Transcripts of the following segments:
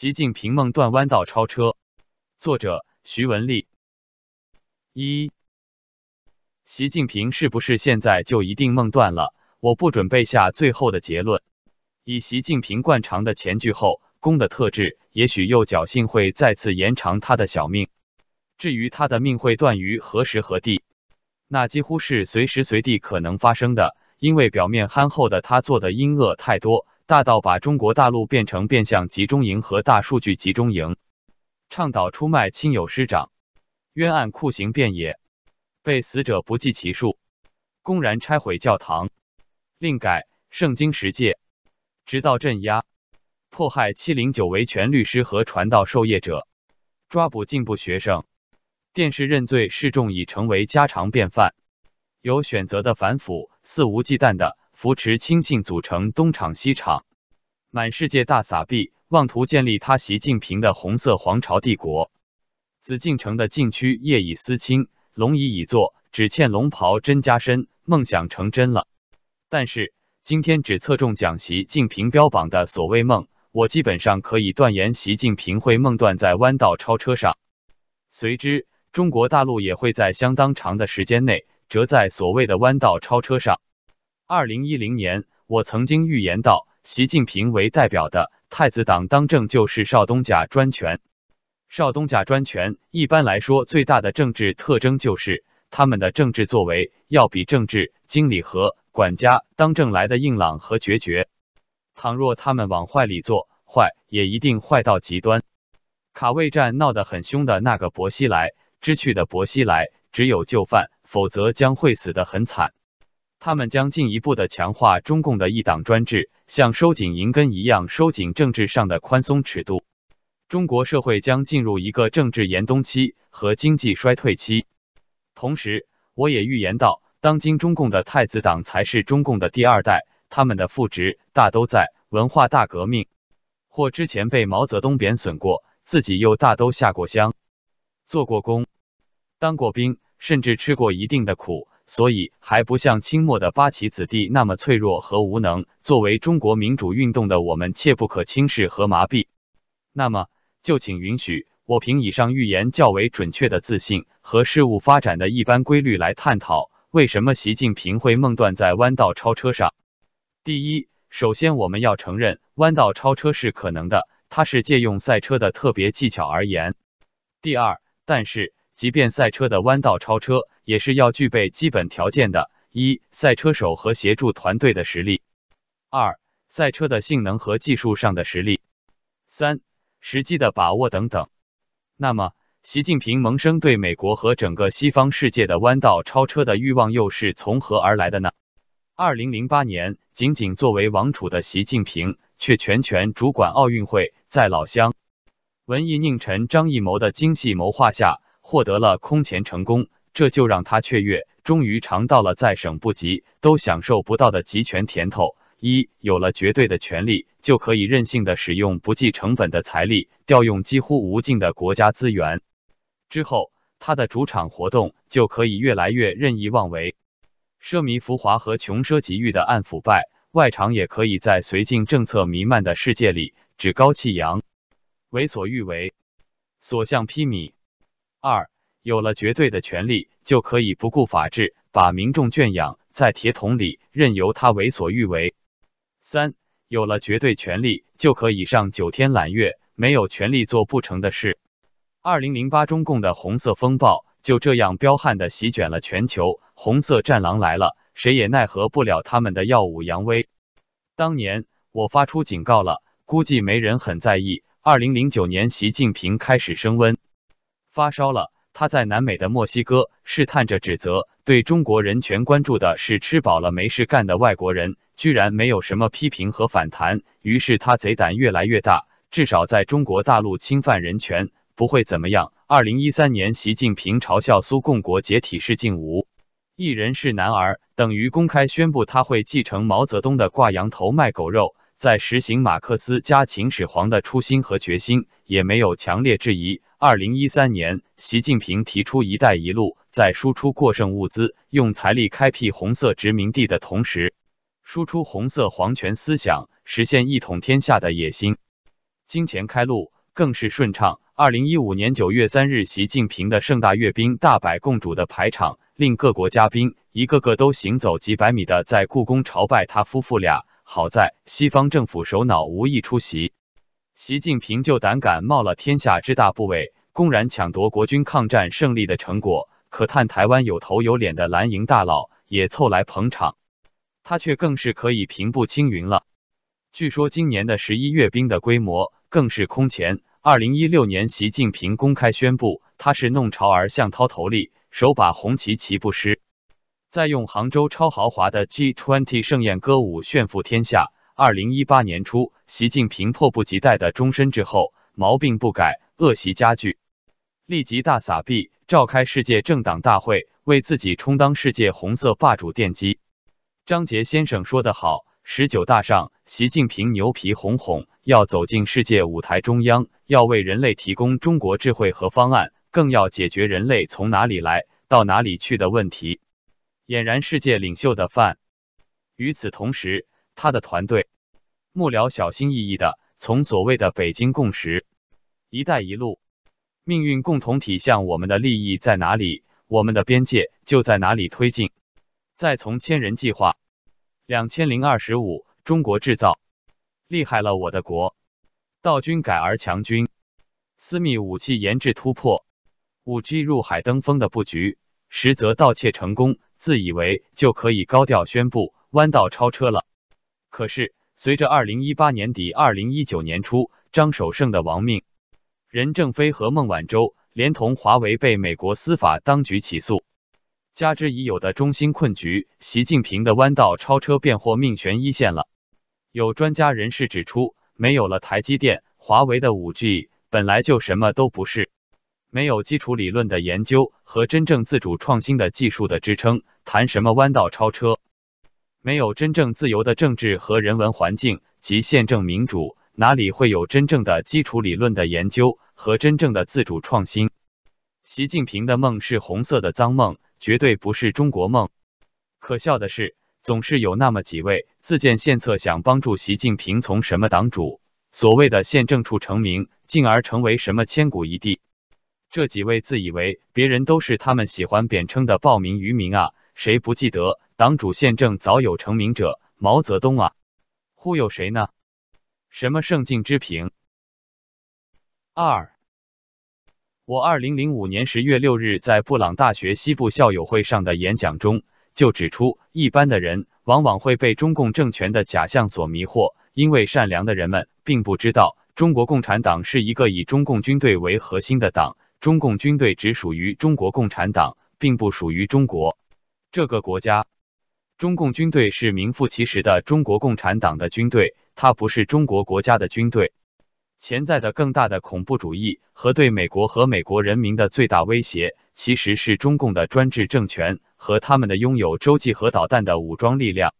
习近平梦断弯道超车，作者徐文丽。一，习近平是不是现在就一定梦断了？我不准备下最后的结论。以习近平惯常的前句后恭的特质，也许又侥幸会再次延长他的小命。至于他的命会断于何时何地，那几乎是随时随地可能发生的，因为表面憨厚的他做的阴恶太多。大到把中国大陆变成变相集中营和大数据集中营，倡导出卖亲友师长，冤案酷刑遍野，被死者不计其数，公然拆毁教堂，另改圣经十诫，直到镇压。迫害七零九维权律师和传道授业者，抓捕进步学生，电视认罪示众已成为家常便饭，有选择的反腐，肆无忌惮的。扶持亲信组成东厂西厂，满世界大撒币，妄图建立他习近平的红色皇朝帝国。紫禁城的禁区夜已思亲，龙椅已坐，只欠龙袍真加身，梦想成真了。但是今天只侧重讲习近平标榜的所谓梦，我基本上可以断言，习近平会梦断在弯道超车上，随之中国大陆也会在相当长的时间内折在所谓的弯道超车上。二零一零年，我曾经预言到，习近平为代表的太子党当政就是少东家专权。少东家专权，一般来说，最大的政治特征就是他们的政治作为要比政治经理和管家当政来的硬朗和决绝。倘若他们往坏里做，坏也一定坏到极端。卡位战闹得很凶的那个薄熙来，知趣的薄熙来，只有就范，否则将会死得很惨。他们将进一步的强化中共的一党专制，像收紧银根一样收紧政治上的宽松尺度。中国社会将进入一个政治严冬期和经济衰退期。同时，我也预言到，当今中共的太子党才是中共的第二代，他们的父职大都在文化大革命，或之前被毛泽东贬损过，自己又大都下过乡，做过工，当过兵，甚至吃过一定的苦。所以还不像清末的八旗子弟那么脆弱和无能。作为中国民主运动的我们，切不可轻视和麻痹。那么，就请允许我凭以上预言较为准确的自信和事物发展的一般规律来探讨，为什么习近平会梦断在弯道超车上。第一，首先我们要承认弯道超车是可能的，它是借用赛车的特别技巧而言。第二，但是。即便赛车的弯道超车，也是要具备基本条件的：一、赛车手和协助团队的实力；二、赛车的性能和技术上的实力；三、时机的把握等等。那么，习近平萌生对美国和整个西方世界的弯道超车的欲望，又是从何而来的呢？二零零八年，仅仅作为王储的习近平，却全权主管奥运会，在老乡文艺佞臣张艺谋的精细谋划下。获得了空前成功，这就让他雀跃，终于尝到了在省部级都享受不到的集权甜头。一有了绝对的权利，就可以任性的使用不计成本的财力，调用几乎无尽的国家资源。之后，他的主场活动就可以越来越任意妄为，奢靡浮华和穷奢极欲的暗腐败；外场也可以在绥靖政策弥漫的世界里趾高气扬，为所欲为，所向披靡。二有了绝对的权利，就可以不顾法治，把民众圈养在铁桶里，任由他为所欲为。三有了绝对权利，就可以上九天揽月，没有权利做不成的事。二零零八中共的红色风暴就这样彪悍的席卷了全球，红色战狼来了，谁也奈何不了他们的耀武扬威。当年我发出警告了，估计没人很在意。二零零九年，习近平开始升温。发烧了，他在南美的墨西哥试探着指责对中国人权关注的是吃饱了没事干的外国人，居然没有什么批评和反弹。于是他贼胆越来越大，至少在中国大陆侵犯人权不会怎么样。二零一三年，习近平嘲笑苏共国解体是竟无一人是男儿，等于公开宣布他会继承毛泽东的挂羊头卖狗肉。在实行马克思加秦始皇的初心和决心，也没有强烈质疑。二零一三年，习近平提出“一带一路”，在输出过剩物资、用财力开辟红色殖民地的同时，输出红色皇权思想，实现一统天下的野心。金钱开路更是顺畅。二零一五年九月三日，习近平的盛大阅兵大摆共主的排场，令各国嘉宾一个个都行走几百米的在故宫朝拜他夫妇俩。好在西方政府首脑无意出席，习近平就胆敢冒了天下之大不韪，公然抢夺国军抗战胜利的成果。可叹台湾有头有脸的蓝营大佬也凑来捧场，他却更是可以平步青云了。据说今年的十一阅兵的规模。更是空前。二零一六年，习近平公开宣布，他是弄潮儿向涛头立，手把红旗旗不湿，再用杭州超豪华的 G20 盛宴歌舞炫富天下。二零一八年初，习近平迫不及待的终身之后，毛病不改，恶习加剧，立即大撒币，召开世界政党大会，为自己充当世界红色霸主奠基。张杰先生说得好。十九大上，习近平牛皮哄哄，要走进世界舞台中央，要为人类提供中国智慧和方案，更要解决人类从哪里来到哪里去的问题，俨然世界领袖的范。与此同时，他的团队幕僚小心翼翼的从所谓的北京共识、一带一路、命运共同体向我们的利益在哪里，我们的边界就在哪里推进，再从千人计划。两千零二十五，中国制造厉害了我的国，道军改而强军，私密武器研制突破，五 G 入海登峰的布局，实则盗窃成功，自以为就可以高调宣布弯道超车了。可是随着二零一八年底、二零一九年初张守胜的亡命，任正非和孟晚舟连同华为被美国司法当局起诉。加之已有的中心困局，习近平的弯道超车便或命悬一线了。有专家人士指出，没有了台积电、华为的五 G，本来就什么都不是。没有基础理论的研究和真正自主创新的技术的支撑，谈什么弯道超车？没有真正自由的政治和人文环境及宪政民主，哪里会有真正的基础理论的研究和真正的自主创新？习近平的梦是红色的脏梦。绝对不是中国梦。可笑的是，总是有那么几位自荐献策，想帮助习近平从什么党主所谓的宪政处成名，进而成为什么千古一帝。这几位自以为别人都是他们喜欢贬称的暴民愚民啊！谁不记得党主宪政早有成名者毛泽东啊？忽悠谁呢？什么圣境之平？二。我二零零五年十月六日在布朗大学西部校友会上的演讲中就指出，一般的人往往会被中共政权的假象所迷惑，因为善良的人们并不知道中国共产党是一个以中共军队为核心的党，中共军队只属于中国共产党，并不属于中国这个国家。中共军队是名副其实的中国共产党的军队，它不是中国国家的军队。潜在的更大的恐怖主义和对美国和美国人民的最大威胁，其实是中共的专制政权和他们的拥有洲际核导弹的武装力量。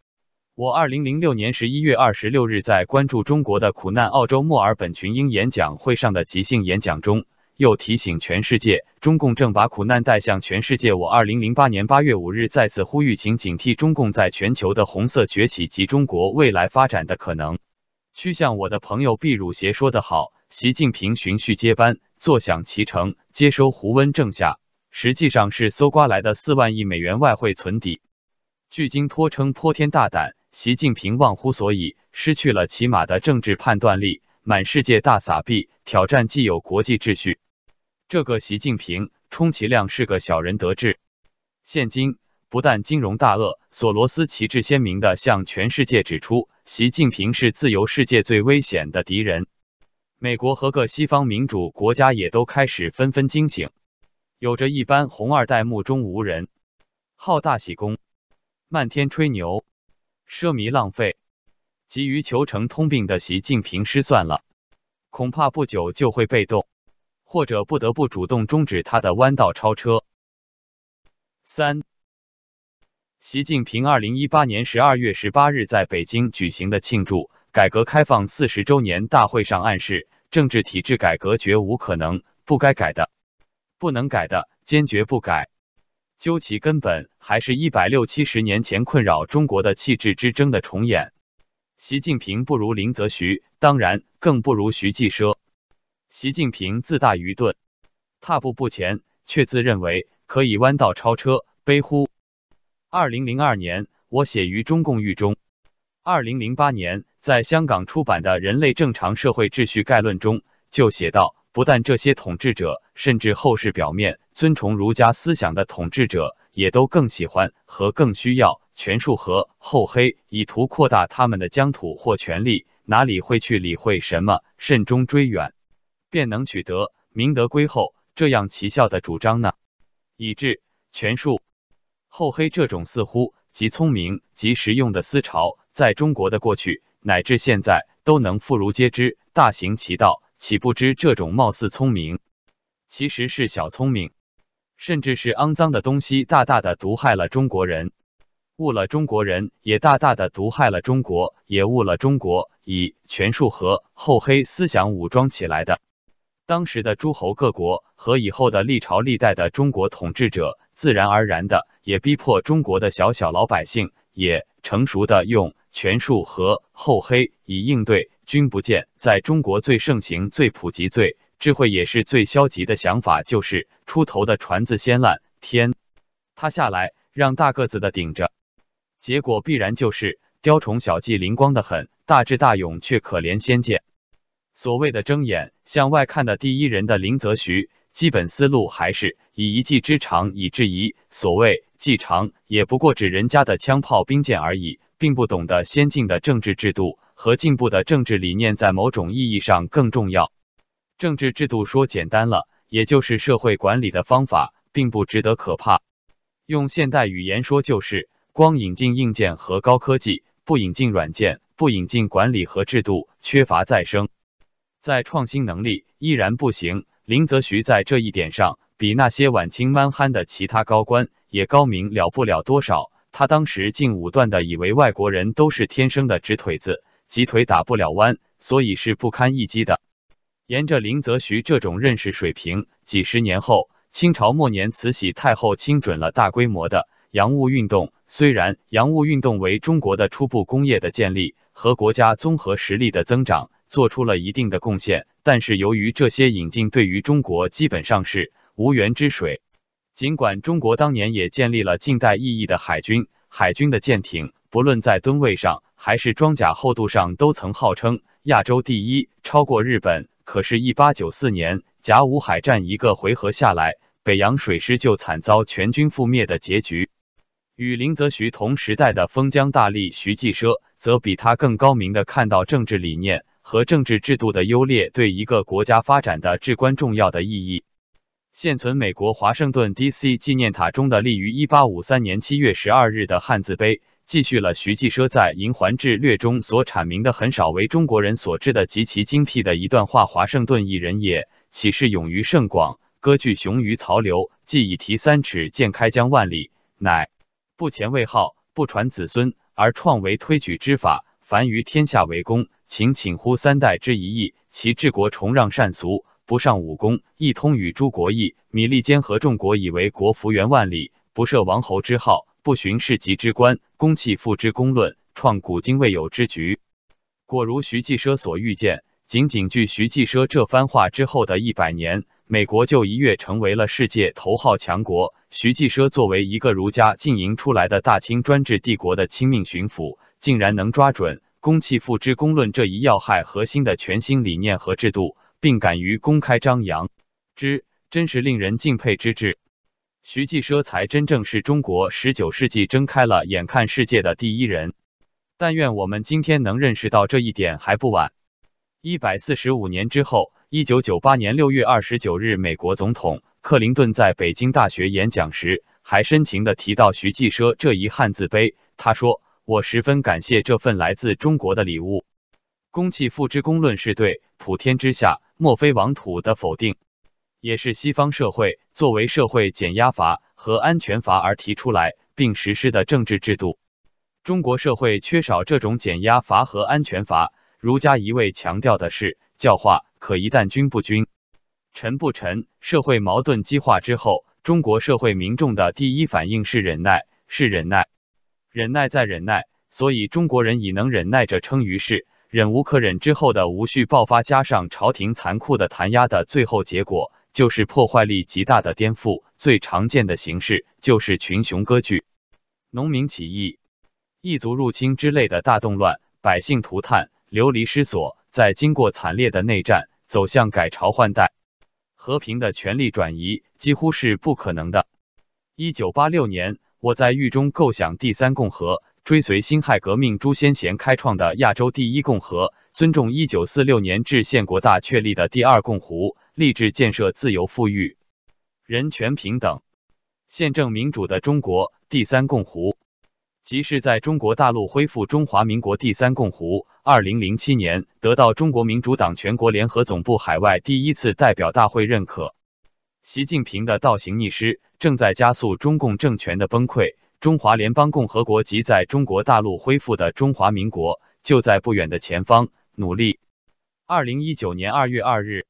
我二零零六年十一月二十六日在关注中国的苦难澳洲墨尔本群英演讲会上的即兴演讲中，又提醒全世界，中共正把苦难带向全世界。我二零零八年八月五日再次呼吁，请警惕中共在全球的红色崛起及中国未来发展的可能。趋向我的朋友毕汝协说得好，习近平循序接班，坐享其成，接收胡温正下，实际上是搜刮来的四万亿美元外汇存底。据今托称泼天大胆，习近平忘乎所以，失去了起码的政治判断力，满世界大撒币，挑战既有国际秩序。这个习近平充其量是个小人得志。现今。不但金融大鳄索罗斯旗帜鲜明地向全世界指出，习近平是自由世界最危险的敌人。美国和各西方民主国家也都开始纷纷惊醒。有着一般红二代目中无人，好大喜功，漫天吹牛，奢靡浪费，急于求成通病的习近平失算了，恐怕不久就会被动，或者不得不主动终止他的弯道超车。三。习近平二零一八年十二月十八日在北京举行的庆祝改革开放四十周年大会上暗示，政治体制改革绝无可能，不该改的、不能改的，坚决不改。究其根本，还是一百六七十年前困扰中国的气质之争的重演。习近平不如林则徐，当然更不如徐继奢。习近平自大愚钝，踏步不前，却自认为可以弯道超车，悲乎！二零零二年，我写于中共狱中。二零零八年，在香港出版的《人类正常社会秩序概论》中，就写道：不但这些统治者，甚至后世表面尊崇儒家思想的统治者，也都更喜欢和更需要权术和厚黑，以图扩大他们的疆土或权力。哪里会去理会什么慎终追远，便能取得明德归厚这样奇效的主张呢？以致权术、厚黑这种似乎极聪明、极实用的思潮，在中国的过去乃至现在都能妇孺皆知，大行其道。岂不知这种貌似聪明，其实是小聪明，甚至是肮脏的东西，大大的毒害了中国人，误了中国人，也大大的毒害了中国，也误了中国。以权术和厚黑思想武装起来的，当时的诸侯各国和以后的历朝历代的中国统治者，自然而然的也逼迫中国的小小老百姓，也成熟的用权术和厚黑以应对。君不见，在中国最盛行、最普及、最智慧也是最消极的想法，就是出头的船子先烂，天塌下来，让大个子的顶着，结果必然就是雕虫小技，灵光的很，大智大勇却可怜先见。所谓的睁眼向外看的第一人的林则徐，基本思路还是以一技之长以制夷。所谓技长，也不过指人家的枪炮兵舰而已，并不懂得先进的政治制度。和进步的政治理念在某种意义上更重要。政治制度说简单了，也就是社会管理的方法，并不值得可怕。用现代语言说，就是光引进硬件和高科技，不引进软件，不引进管理和制度，缺乏再生。在创新能力依然不行。林则徐在这一点上，比那些晚清蛮憨的其他高官也高明了不了多少。他当时竟武断的以为外国人都是天生的直腿子。脊腿打不了弯，所以是不堪一击的。沿着林则徐这种认识水平，几十年后，清朝末年，慈禧太后亲准了大规模的洋务运动。虽然洋务运动为中国的初步工业的建立和国家综合实力的增长做出了一定的贡献，但是由于这些引进对于中国基本上是无源之水。尽管中国当年也建立了近代意义的海军，海军的舰艇不论在吨位上。还是装甲厚度上都曾号称亚洲第一，超过日本。可是，一八九四年甲午海战一个回合下来，北洋水师就惨遭全军覆灭的结局。与林则徐同时代的封疆大吏徐继奢，则比他更高明的看到政治理念和政治制度的优劣对一个国家发展的至关重要的意义。现存美国华盛顿 D.C. 纪念塔中的立于一八五三年七月十二日的汉字碑。继续了徐继奢在《银环志略》中所阐明的很少为中国人所知的极其精辟的一段话：华盛顿一人也，岂是勇于甚广，割据雄于曹刘，既以提三尺剑开疆万里，乃不前为号，不传子孙，而创为推举之法，凡于天下为公，秦请乎三代之一义。其治国崇让善俗，不上武功，一通与诸国义。米利坚合众国以为国幅员万里，不设王侯之号。不循世袭之官，公器复之公论，创古今未有之局。果如徐继奢所预见，仅仅据徐继奢这番话之后的一百年，美国就一跃成为了世界头号强国。徐继奢作为一个儒家经营出来的大清专制帝国的亲命巡抚，竟然能抓准公器复之公论这一要害核心的全新理念和制度，并敢于公开张扬之，真是令人敬佩之至。徐继奢才真正是中国十九世纪睁开了眼看世界的第一人。但愿我们今天能认识到这一点还不晚。一百四十五年之后，一九九八年六月二十九日，美国总统克林顿在北京大学演讲时，还深情的提到徐继奢这一汉字碑。他说：“我十分感谢这份来自中国的礼物。公器复之公论是对普天之下莫非王土的否定。”也是西方社会作为社会减压阀和安全阀而提出来并实施的政治制度。中国社会缺少这种减压阀和安全阀。儒家一味强调的是教化，可一旦君不君，臣不臣，社会矛盾激化之后，中国社会民众的第一反应是忍耐，是忍耐，忍耐再忍耐，所以中国人已能忍耐着称于世，忍无可忍之后的无序爆发，加上朝廷残酷的弹压的最后结果，就是破坏力极大的颠覆。最常见的形式就是群雄割据、农民起义、异族入侵之类的大动乱，百姓涂炭、流离失所。在经过惨烈的内战，走向改朝换代、和平的权力转移，几乎是不可能的。一九八六年，我在狱中构想第三共和。追随辛亥革命朱先贤开创的亚洲第一共和，尊重一九四六年至宪国大确立的第二共和，立志建设自由富裕、人权平等、宪政民主的中国第三共和，即是在中国大陆恢复中华民国第三共和。二零零七年得到中国民主党全国联合总部海外第一次代表大会认可。习近平的倒行逆施正在加速中共政权的崩溃。中华联邦共和国及在中国大陆恢复的中华民国就在不远的前方，努力。二零一九年二月二日。